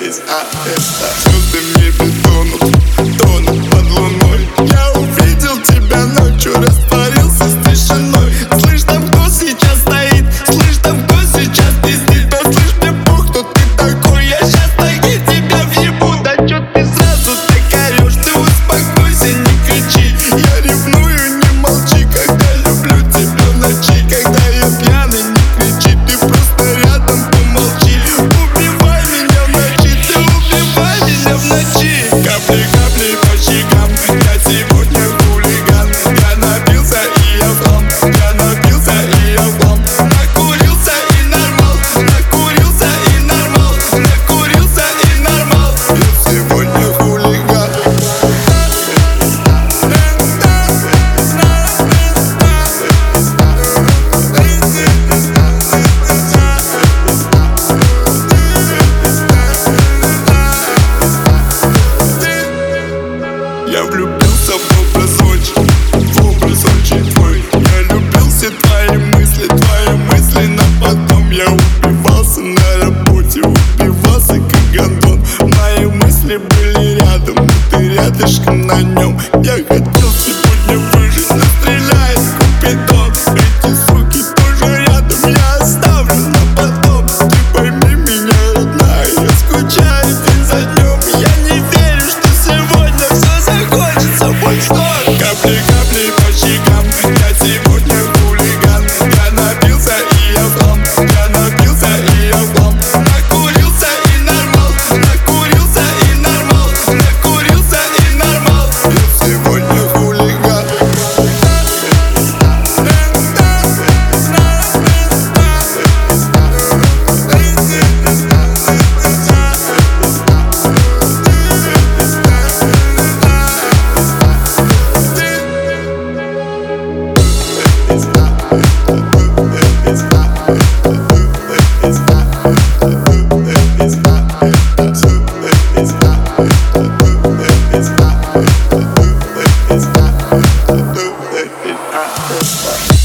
It's out there. влюбился образ очи образ очи твой Я любил все твои мысли, твои мысли на потом Я убивался на работе, убивался как гондон. Мои мысли были рядом, ты рядышком на нем. Я хотел тебя heart goes forth.